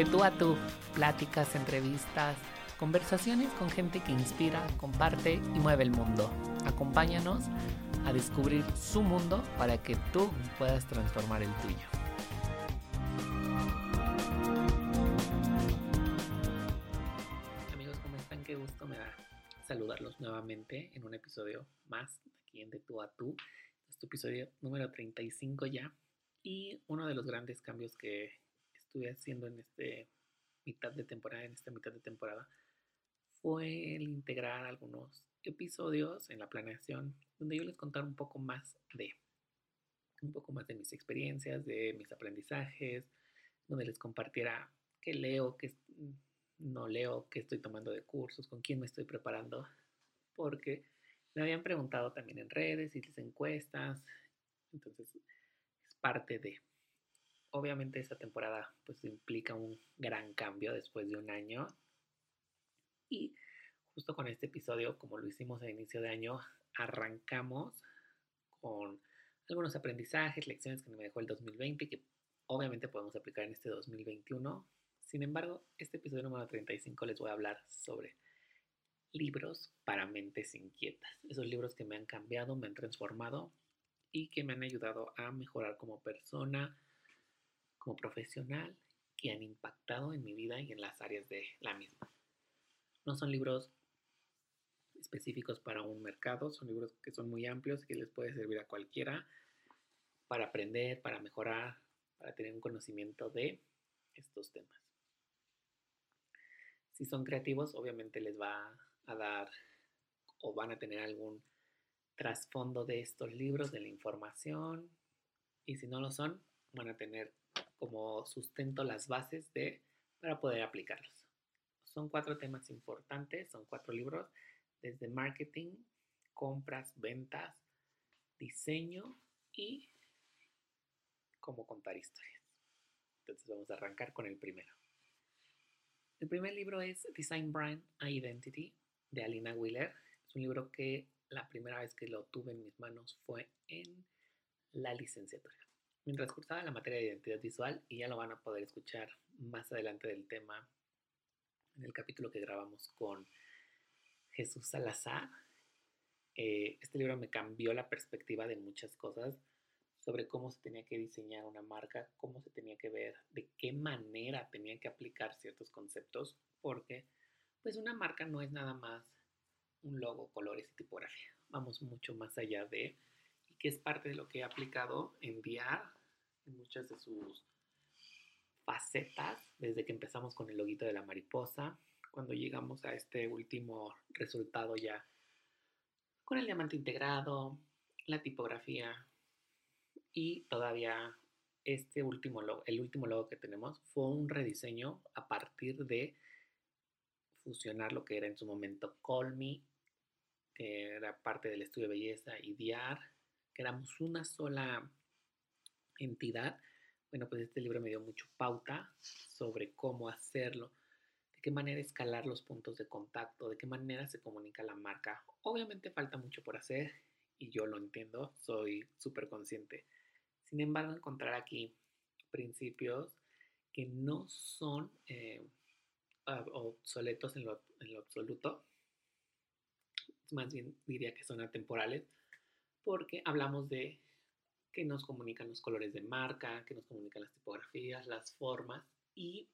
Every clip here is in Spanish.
De tú a tú, pláticas, entrevistas, conversaciones con gente que inspira, comparte y mueve el mundo. Acompáñanos a descubrir su mundo para que tú puedas transformar el tuyo. Amigos, ¿cómo están? Qué gusto me da saludarlos nuevamente en un episodio más aquí en De tú a tú. Este episodio número 35 ya. Y uno de los grandes cambios que estuve haciendo en este mitad de temporada, en esta mitad de temporada, fue el integrar algunos episodios en la planeación donde yo les contara un poco más de un poco más de mis experiencias, de mis aprendizajes, donde les compartiera qué leo, qué no leo, qué estoy tomando de cursos, con quién me estoy preparando, porque me habían preguntado también en redes les encuestas, entonces es parte de. Obviamente esta temporada pues implica un gran cambio después de un año y justo con este episodio, como lo hicimos a inicio de año, arrancamos con algunos aprendizajes, lecciones que me dejó el 2020 que obviamente podemos aplicar en este 2021. Sin embargo, este episodio número 35 les voy a hablar sobre libros para mentes inquietas. Esos libros que me han cambiado, me han transformado y que me han ayudado a mejorar como persona, como profesional, que han impactado en mi vida y en las áreas de la misma. No son libros específicos para un mercado, son libros que son muy amplios y que les puede servir a cualquiera para aprender, para mejorar, para tener un conocimiento de estos temas. Si son creativos, obviamente les va a dar o van a tener algún trasfondo de estos libros, de la información, y si no lo son, van a tener como sustento las bases de para poder aplicarlos. Son cuatro temas importantes, son cuatro libros, desde marketing, compras, ventas, diseño y cómo contar historias. Entonces vamos a arrancar con el primero. El primer libro es Design Brand Identity de Alina Wheeler. Es un libro que la primera vez que lo tuve en mis manos fue en la licenciatura. Mientras cursaba la materia de identidad visual, y ya lo van a poder escuchar más adelante del tema en el capítulo que grabamos con Jesús Salazar. Eh, este libro me cambió la perspectiva de muchas cosas sobre cómo se tenía que diseñar una marca, cómo se tenía que ver, de qué manera tenía que aplicar ciertos conceptos, porque pues una marca no es nada más un logo, colores y tipografía. Vamos mucho más allá de, que es parte de lo que he aplicado en VR, en muchas de sus facetas, desde que empezamos con el loguito de la mariposa, cuando llegamos a este último resultado ya con el diamante integrado, la tipografía y todavía este último logo, el último logo que tenemos fue un rediseño a partir de fusionar lo que era en su momento Colmy, que era parte del estudio de belleza, y Diar, que éramos una sola entidad. Bueno, pues este libro me dio mucho pauta sobre cómo hacerlo, de qué manera escalar los puntos de contacto, de qué manera se comunica la marca. Obviamente falta mucho por hacer y yo lo entiendo, soy súper consciente. Sin embargo, encontrar aquí principios que no son eh, obsoletos en lo absoluto, más bien diría que son atemporales, porque hablamos de que nos comunican los colores de marca, que nos comunican las tipografías, las formas y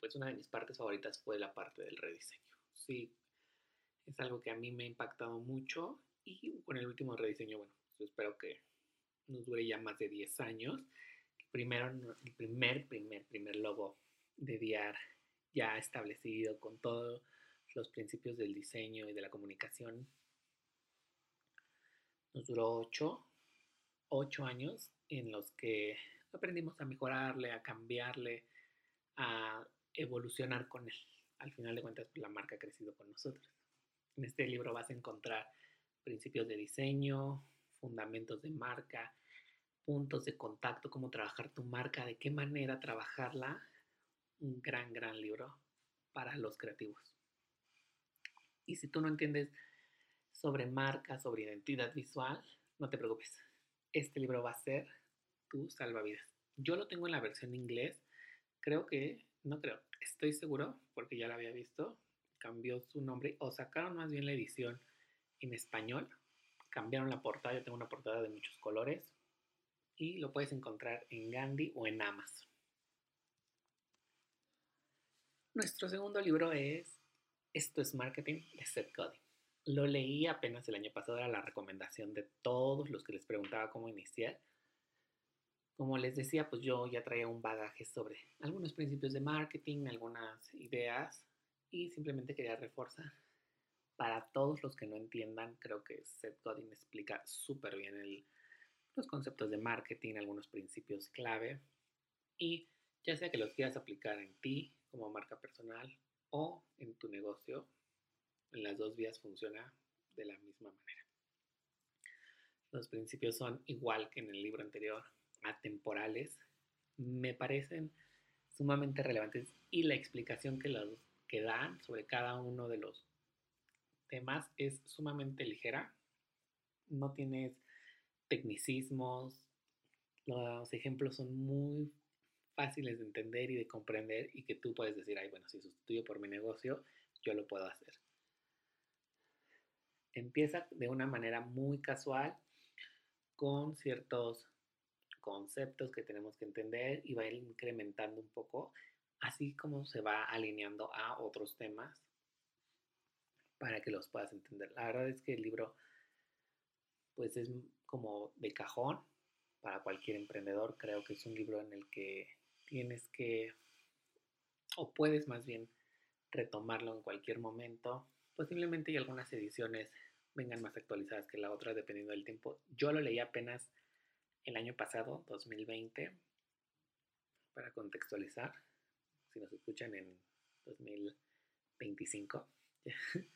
pues una de mis partes favoritas fue la parte del rediseño. Sí, es algo que a mí me ha impactado mucho y con el último rediseño, bueno, espero que nos dure ya más de 10 años. Primero, el primer, primer, primer logo de Diar ya establecido con todos los principios del diseño y de la comunicación. Nos duró 8, 8 años en los que aprendimos a mejorarle, a cambiarle, a evolucionar con él. Al final de cuentas, pues, la marca ha crecido con nosotros. En este libro vas a encontrar principios de diseño, fundamentos de marca, puntos de contacto, cómo trabajar tu marca, de qué manera trabajarla. Un gran, gran libro para los creativos. Y si tú no entiendes sobre marca, sobre identidad visual, no te preocupes. Este libro va a ser tu salvavidas. Yo lo tengo en la versión inglés. Creo que no creo, estoy seguro, porque ya la había visto, cambió su nombre o sacaron más bien la edición en español, cambiaron la portada, yo tengo una portada de muchos colores y lo puedes encontrar en Gandhi o en Amazon. Nuestro segundo libro es Esto es Marketing de Seth Godin. Lo leí apenas el año pasado, era la recomendación de todos los que les preguntaba cómo iniciar. Como les decía, pues yo ya traía un bagaje sobre algunos principios de marketing, algunas ideas y simplemente quería reforzar. Para todos los que no entiendan, creo que Seth Godin explica súper bien los conceptos de marketing, algunos principios clave y ya sea que los quieras aplicar en ti como marca personal o en tu negocio, en las dos vías funciona de la misma manera. Los principios son igual que en el libro anterior, atemporales, me parecen sumamente relevantes y la explicación que, los, que dan sobre cada uno de los temas es sumamente ligera. No tienes tecnicismos, los ejemplos son muy fáciles de entender y de comprender y que tú puedes decir, ay, bueno, si sustituyo por mi negocio, yo lo puedo hacer. Empieza de una manera muy casual con ciertos conceptos que tenemos que entender y va a ir incrementando un poco, así como se va alineando a otros temas para que los puedas entender. La verdad es que el libro pues es como de cajón para cualquier emprendedor. Creo que es un libro en el que tienes que, o puedes más bien retomarlo en cualquier momento. Posiblemente y algunas ediciones vengan más actualizadas que la otra dependiendo del tiempo. Yo lo leí apenas el año pasado, 2020, para contextualizar, si nos escuchan en 2025.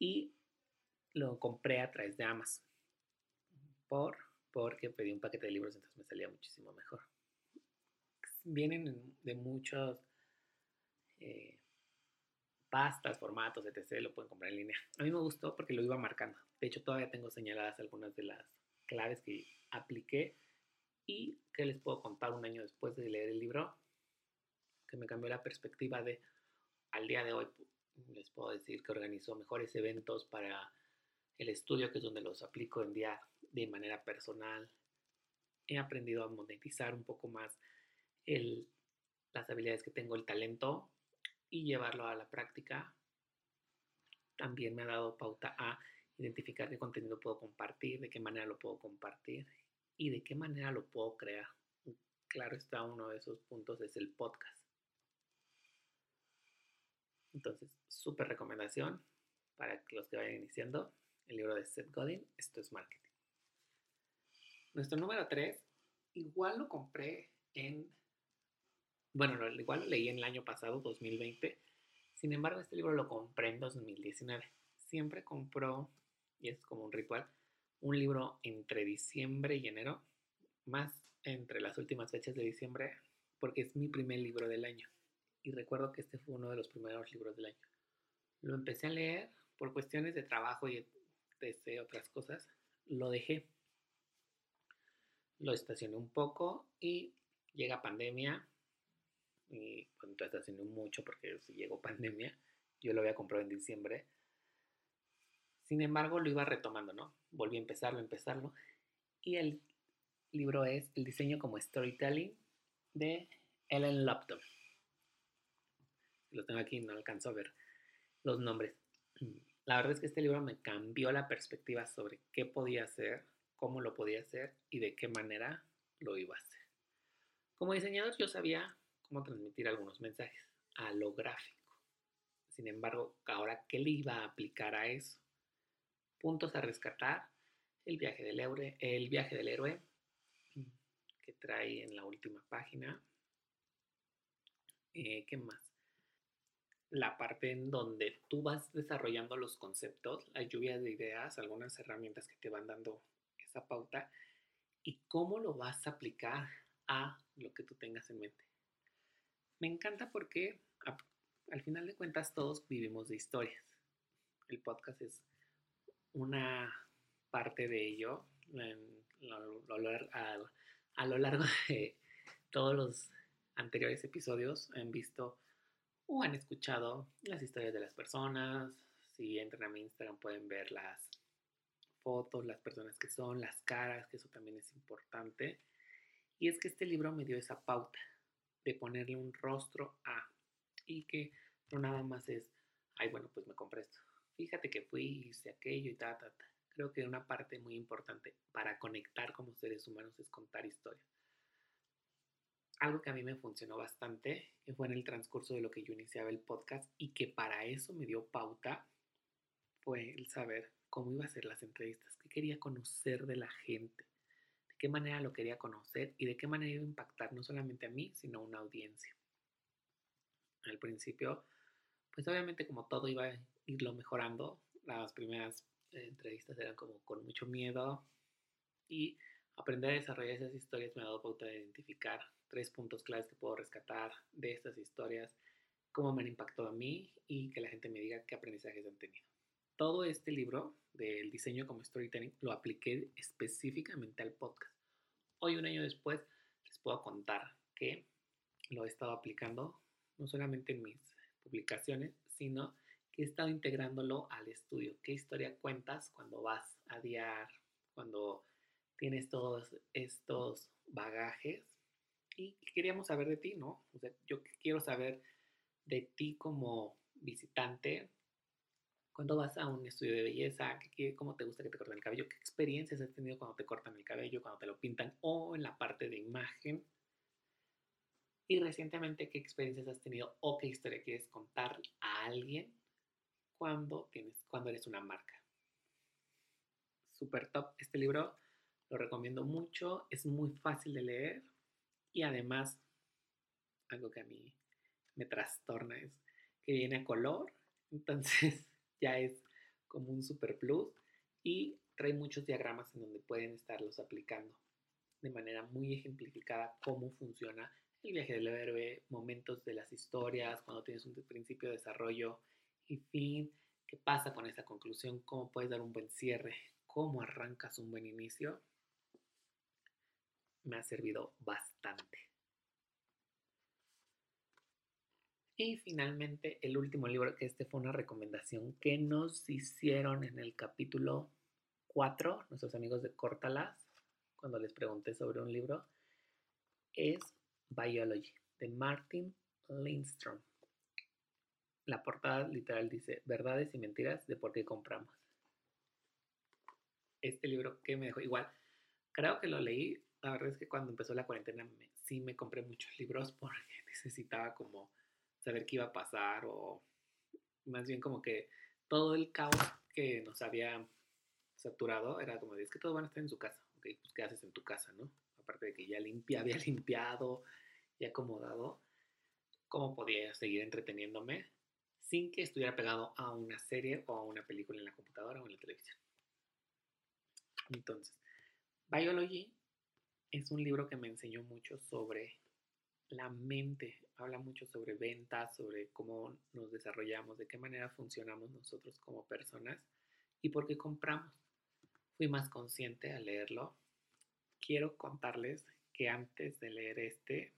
y lo compré a través de Amazon. Por, porque pedí un paquete de libros, entonces me salía muchísimo mejor. Vienen de muchos eh, pastas, formatos, etc. Lo pueden comprar en línea. A mí me gustó porque lo iba marcando. De hecho, todavía tengo señaladas algunas de las claves que apliqué y que les puedo contar un año después de leer el libro, que me cambió la perspectiva de al día de hoy les puedo decir que organizó mejores eventos para el estudio, que es donde los aplico en día de manera personal. He aprendido a monetizar un poco más el, las habilidades que tengo, el talento y llevarlo a la práctica. También me ha dado pauta a identificar qué contenido puedo compartir, de qué manera lo puedo compartir y de qué manera lo puedo crear. Claro está, uno de esos puntos es el podcast. Entonces, súper recomendación para los que vayan iniciando el libro de Seth Godin, Esto es Marketing. Nuestro número 3, igual lo compré en, bueno, igual lo leí en el año pasado, 2020. Sin embargo, este libro lo compré en 2019. Siempre compró, y es como un ritual, un libro entre diciembre y enero, más entre las últimas fechas de diciembre, porque es mi primer libro del año. Y recuerdo que este fue uno de los primeros libros del año. Lo empecé a leer por cuestiones de trabajo y de otras cosas. Lo dejé. Lo estacioné un poco y llega pandemia. Y cuando estacioné mucho porque llegó pandemia. Yo lo había comprado en diciembre sin embargo, lo iba retomando, ¿no? Volví a empezarlo, a empezarlo. Y el libro es El diseño como storytelling de Ellen Lupton. Lo tengo aquí, no alcanzo a ver los nombres. La verdad es que este libro me cambió la perspectiva sobre qué podía hacer, cómo lo podía hacer y de qué manera lo iba a hacer. Como diseñador yo sabía cómo transmitir algunos mensajes a lo gráfico. Sin embargo, ahora, ¿qué le iba a aplicar a eso? puntos a rescatar, el viaje del héroe, héroe que trae en la última página. Eh, ¿Qué más? La parte en donde tú vas desarrollando los conceptos, la lluvia de ideas, algunas herramientas que te van dando esa pauta y cómo lo vas a aplicar a lo que tú tengas en mente. Me encanta porque al final de cuentas todos vivimos de historias. El podcast es una parte de ello a, lo largo de todos los anteriores episodios han visto o han escuchado las historias de las personas. Si entran a mi Instagram pueden ver las fotos, las personas que son, las caras, que eso también es importante. Y es que este libro me dio esa pauta de ponerle un rostro a y que no nada más es, ay, bueno, pues me compré esto. Fíjate que fui, hice aquello y ta, ta, ta. Creo que una parte muy importante para conectar como seres humanos es contar historias. Algo que a mí me funcionó bastante, que fue en el transcurso de lo que yo iniciaba el podcast y que para eso me dio pauta, fue el saber cómo iba a ser las entrevistas, qué quería conocer de la gente, qué manera lo quería conocer y de qué manera iba a impactar no solamente a mí, sino a una audiencia. Al principio, pues obviamente como todo iba a irlo mejorando, las primeras eh, entrevistas eran como con mucho miedo y aprender a desarrollar esas historias me ha dado pauta de identificar tres puntos claves que puedo rescatar de estas historias, cómo me han impactado a mí y que la gente me diga qué aprendizajes han tenido. Todo este libro del diseño como storytelling lo apliqué específicamente al podcast. Hoy, un año después, les puedo contar que lo he estado aplicando no solamente en mis publicaciones, sino que he estado integrándolo al estudio. ¿Qué historia cuentas cuando vas a diar, cuando tienes todos estos bagajes? Y queríamos saber de ti, ¿no? Yo quiero saber de ti como visitante, cuando vas a un estudio de belleza, ¿qué, cómo te gusta que te corten el cabello, qué experiencias has tenido cuando te cortan el cabello, cuando te lo pintan o en la parte de imagen. Y recientemente, ¿qué experiencias has tenido o qué historia quieres contar a alguien cuando, tienes, cuando eres una marca? Super top. Este libro lo recomiendo mucho, es muy fácil de leer y además, algo que a mí me trastorna es que viene a color, entonces ya es como un super plus y trae muchos diagramas en donde pueden estarlos aplicando de manera muy ejemplificada cómo funciona el viaje del héroe, momentos de las historias, cuando tienes un principio, desarrollo y fin, qué pasa con esa conclusión, cómo puedes dar un buen cierre, cómo arrancas un buen inicio, me ha servido bastante. Y finalmente, el último libro, que este fue una recomendación que nos hicieron en el capítulo 4, nuestros amigos de Cortalas, cuando les pregunté sobre un libro, es Biology, de Martin Lindstrom. La portada literal dice, verdades y mentiras de por qué compramos. Este libro que me dejó igual, creo que lo leí, la verdad es que cuando empezó la cuarentena sí me compré muchos libros porque necesitaba como saber qué iba a pasar o más bien como que todo el caos que nos había saturado era como, es que todos van a estar en su casa, pues ¿qué haces en tu casa, no? Aparte de que ya limpia, había limpiado y acomodado, ¿cómo podía seguir entreteniéndome sin que estuviera pegado a una serie o a una película en la computadora o en la televisión? Entonces, Biology es un libro que me enseñó mucho sobre la mente, habla mucho sobre ventas, sobre cómo nos desarrollamos, de qué manera funcionamos nosotros como personas y por qué compramos. Fui más consciente al leerlo. Quiero contarles que antes de leer este,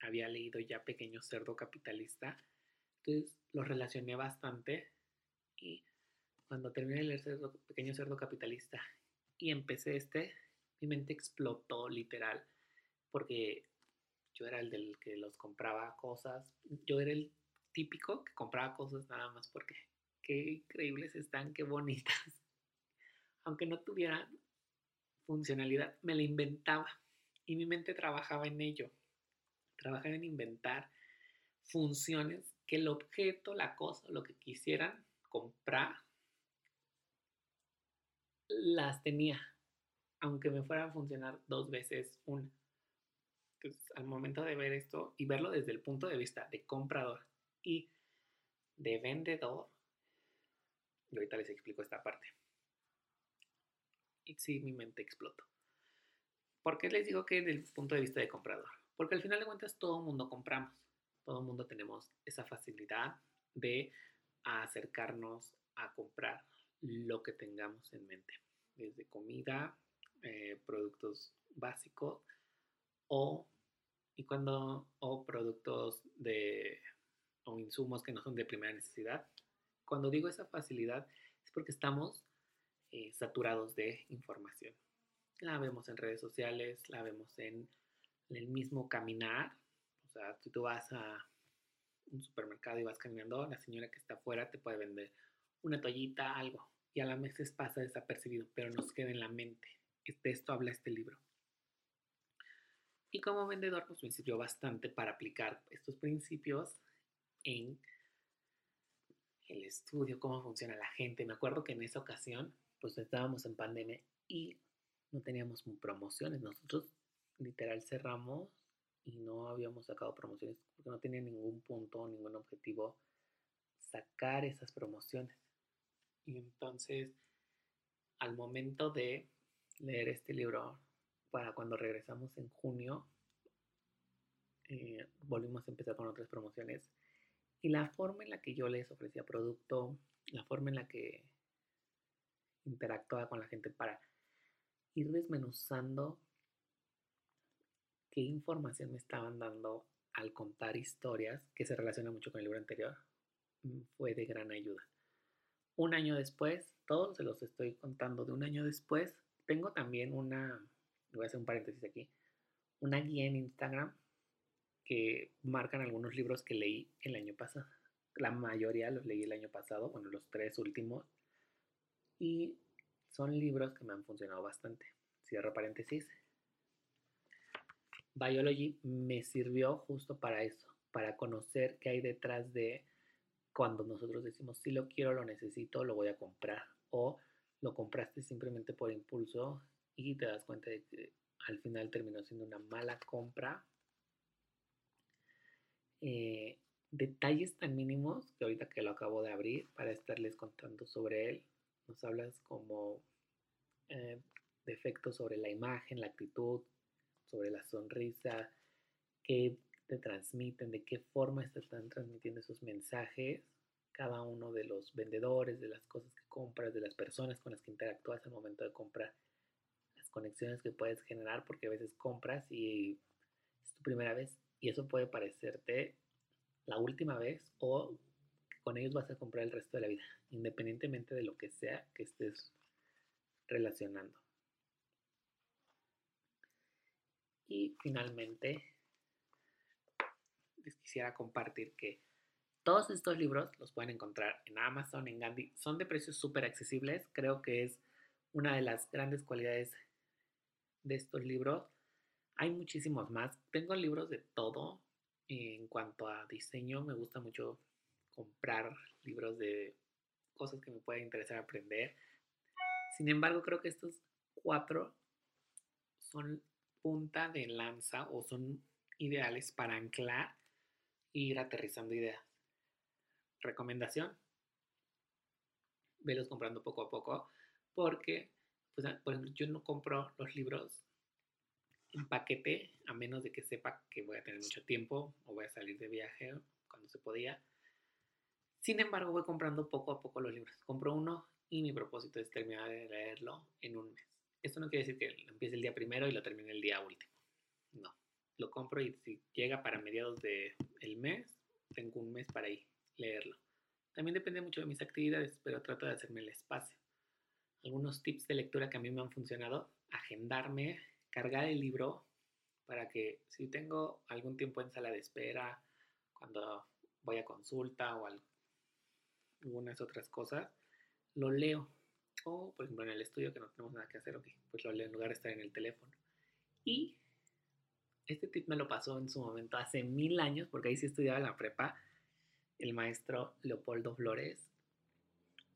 había leído ya Pequeño Cerdo Capitalista, entonces lo relacioné bastante y cuando terminé de leer Pequeño Cerdo Capitalista y empecé este, mi mente explotó literal, porque yo era el del que los compraba cosas. Yo era el típico que compraba cosas nada más porque qué increíbles están, qué bonitas. Aunque no tuvieran funcionalidad, me la inventaba y mi mente trabajaba en ello. Trabajaba en inventar funciones que el objeto, la cosa, lo que quisieran comprar, las tenía, aunque me fuera a funcionar dos veces una. Entonces, al momento de ver esto y verlo desde el punto de vista de comprador y de vendedor, y ahorita les explico esta parte. Y sí, mi mente explotó. ¿Por qué les digo que desde el punto de vista de comprador? Porque al final de cuentas todo el mundo compramos. Todo el mundo tenemos esa facilidad de acercarnos a comprar lo que tengamos en mente. Desde comida, eh, productos básicos o y cuando, o productos de, o insumos que no son de primera necesidad. Cuando digo esa facilidad es porque estamos eh, saturados de información. La vemos en redes sociales, la vemos en, el mismo caminar. O sea, si tú vas a un supermercado y vas caminando, la señora que está afuera te puede vender una toallita, algo, y a la veces pasa desapercibido, pero nos queda en la mente. De esto habla este libro. Y como vendedor, pues me sirvió bastante para aplicar estos principios en el estudio, cómo funciona la gente. Me acuerdo que en esa ocasión, pues estábamos en pandemia y no teníamos promociones. Nosotros literal cerramos y no habíamos sacado promociones porque no tenía ningún punto, ningún objetivo sacar esas promociones. Y entonces, al momento de leer este libro, para cuando regresamos en junio, eh, volvimos a empezar con otras promociones. Y la forma en la que yo les ofrecía producto, la forma en la que interactuaba con la gente para ir desmenuzando qué información me estaban dando al contar historias, que se relaciona mucho con el libro anterior, mm, fue de gran ayuda. Un año después, todos se los estoy contando de un año después, tengo también una, voy a hacer un paréntesis aquí, una guía en Instagram que marcan algunos libros que leí el año pasado. La mayoría los leí el año pasado, bueno, los tres últimos. Y son libros que me han funcionado bastante. Cierro paréntesis. Biology me sirvió justo para eso, para conocer qué hay detrás de cuando nosotros decimos, si lo quiero, lo necesito, lo voy a comprar. O lo compraste simplemente por impulso y te das cuenta de que al final terminó siendo una mala compra. Eh, detalles tan mínimos que ahorita que lo acabo de abrir para estarles contando sobre él, nos hablas como eh, defectos sobre la imagen, la actitud, sobre la sonrisa, qué te transmiten, de qué forma se están transmitiendo esos mensajes, cada uno de los vendedores, de las cosas que compras, de las personas con las que interactúas al momento de comprar, conexiones que puedes generar, porque a veces compras y es tu primera vez y eso puede parecerte la última vez o con ellos vas a comprar el resto de la vida, independientemente de lo que sea que estés relacionando. Y finalmente, les quisiera compartir que todos estos libros los pueden encontrar en Amazon, en Gandhi. Son de precios súper accesibles. Creo que es una de las grandes cualidades de estos libros. Hay muchísimos más. Tengo libros de todo. En cuanto a diseño, me gusta mucho comprar libros de cosas que me pueden interesar aprender. Sin embargo, creo que estos cuatro son punta de lanza o son ideales para anclar e ir aterrizando ideas. Recomendación, velos comprando poco a poco porque, pues, por ejemplo, yo no compro los libros en paquete a menos de que sepa que voy a tener mucho tiempo o voy a salir de viaje cuando se podía. Sin embargo, voy comprando poco a poco los libros. Compro uno y mi propósito es terminar de leerlo en un mes. Esto no quiere decir que lo empiece el día primero y lo termine el día último. No. Lo compro y si llega para mediados del el mes, tengo un mes para ir leerlo. También depende mucho de mis actividades, pero trato de hacerme el espacio. Algunos tips de lectura que a mí me han funcionado, agendarme, cargar el libro para que si tengo algún tiempo en sala de espera, cuando voy a consulta o algunas otras cosas, lo leo o, por ejemplo, en el estudio que no tenemos nada que hacer, ok, pues lo leo en lugar de estar en el teléfono. Y este tip me lo pasó en su momento hace mil años, porque ahí sí estudiaba en la prepa, el maestro Leopoldo Flores,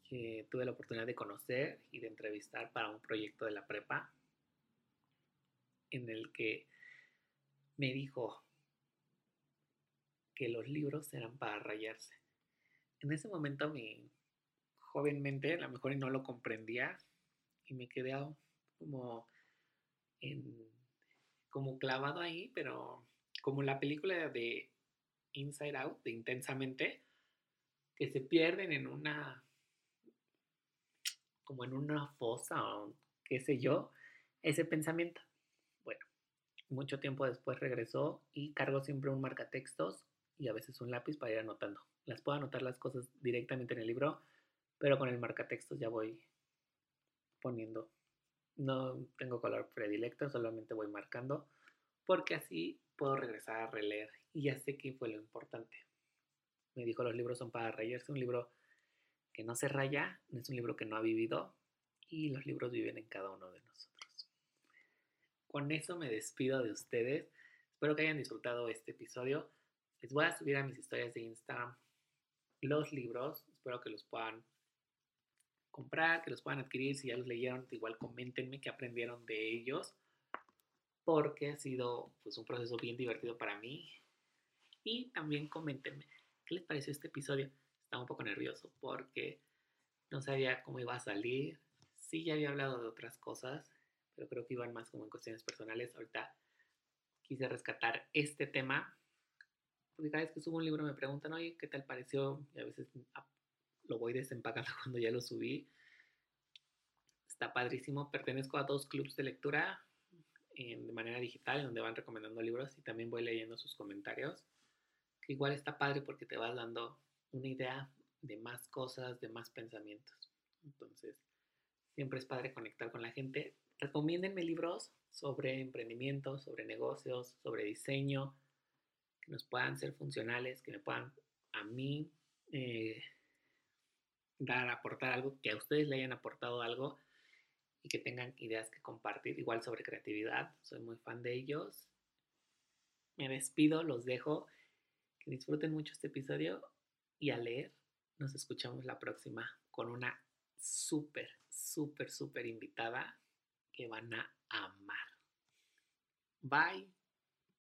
que tuve la oportunidad de conocer y de entrevistar para un proyecto de la prepa, en el que me dijo que los libros eran para rayarse. En ese momento mi, jovenmente, a lo mejor no lo comprendía y me quedé como, como clavado ahí, pero como la película de Inside Out, de Intensamente, que se pierden en una, como en una fosa o qué sé yo, ese pensamiento. Bueno, mucho tiempo después regresó y cargo siempre un marcatextos y a veces un lápiz para ir anotando. Las puedo anotar las cosas directamente en el libro, pero con el marcatextos ya voy poniendo. No tengo color predilecto, solamente voy marcando, porque así puedo regresar a releer y ya sé qué fue lo importante. Me dijo, los libros son para rayarse, un libro que no se raya, es un libro que no ha vivido y los libros viven en cada uno de nosotros. Con eso me despido de ustedes. Espero que hayan disfrutado este episodio. Les voy a subir a mis historias de Instagram los libros. Espero que los puedan comprar, que los puedan adquirir. Si ya los leyeron, igual coméntenme qué aprendieron de ellos. Porque ha sido pues, un proceso bien divertido para mí. Y también coméntenme qué les pareció este episodio. Estaba un poco nervioso porque no sabía cómo iba a salir. Sí, ya había hablado de otras cosas, pero creo que iban más como en cuestiones personales. Ahorita quise rescatar este tema porque cada vez que subo un libro me preguntan, oye, ¿qué tal pareció? Y a veces ah, lo voy desempacando cuando ya lo subí. Está padrísimo. Pertenezco a dos clubs de lectura de manera digital, donde van recomendando libros y también voy leyendo sus comentarios. Que igual está padre porque te vas dando una idea de más cosas, de más pensamientos. Entonces, siempre es padre conectar con la gente. Recomiéndenme libros sobre emprendimiento, sobre negocios, sobre diseño, que nos puedan ser funcionales, que me puedan a mí eh, dar, aportar algo, que a ustedes le hayan aportado algo y que tengan ideas que compartir, igual sobre creatividad, soy muy fan de ellos. Me despido, los dejo, que disfruten mucho este episodio y a leer nos escuchamos la próxima con una súper, súper, súper invitada que van a amar. Bye.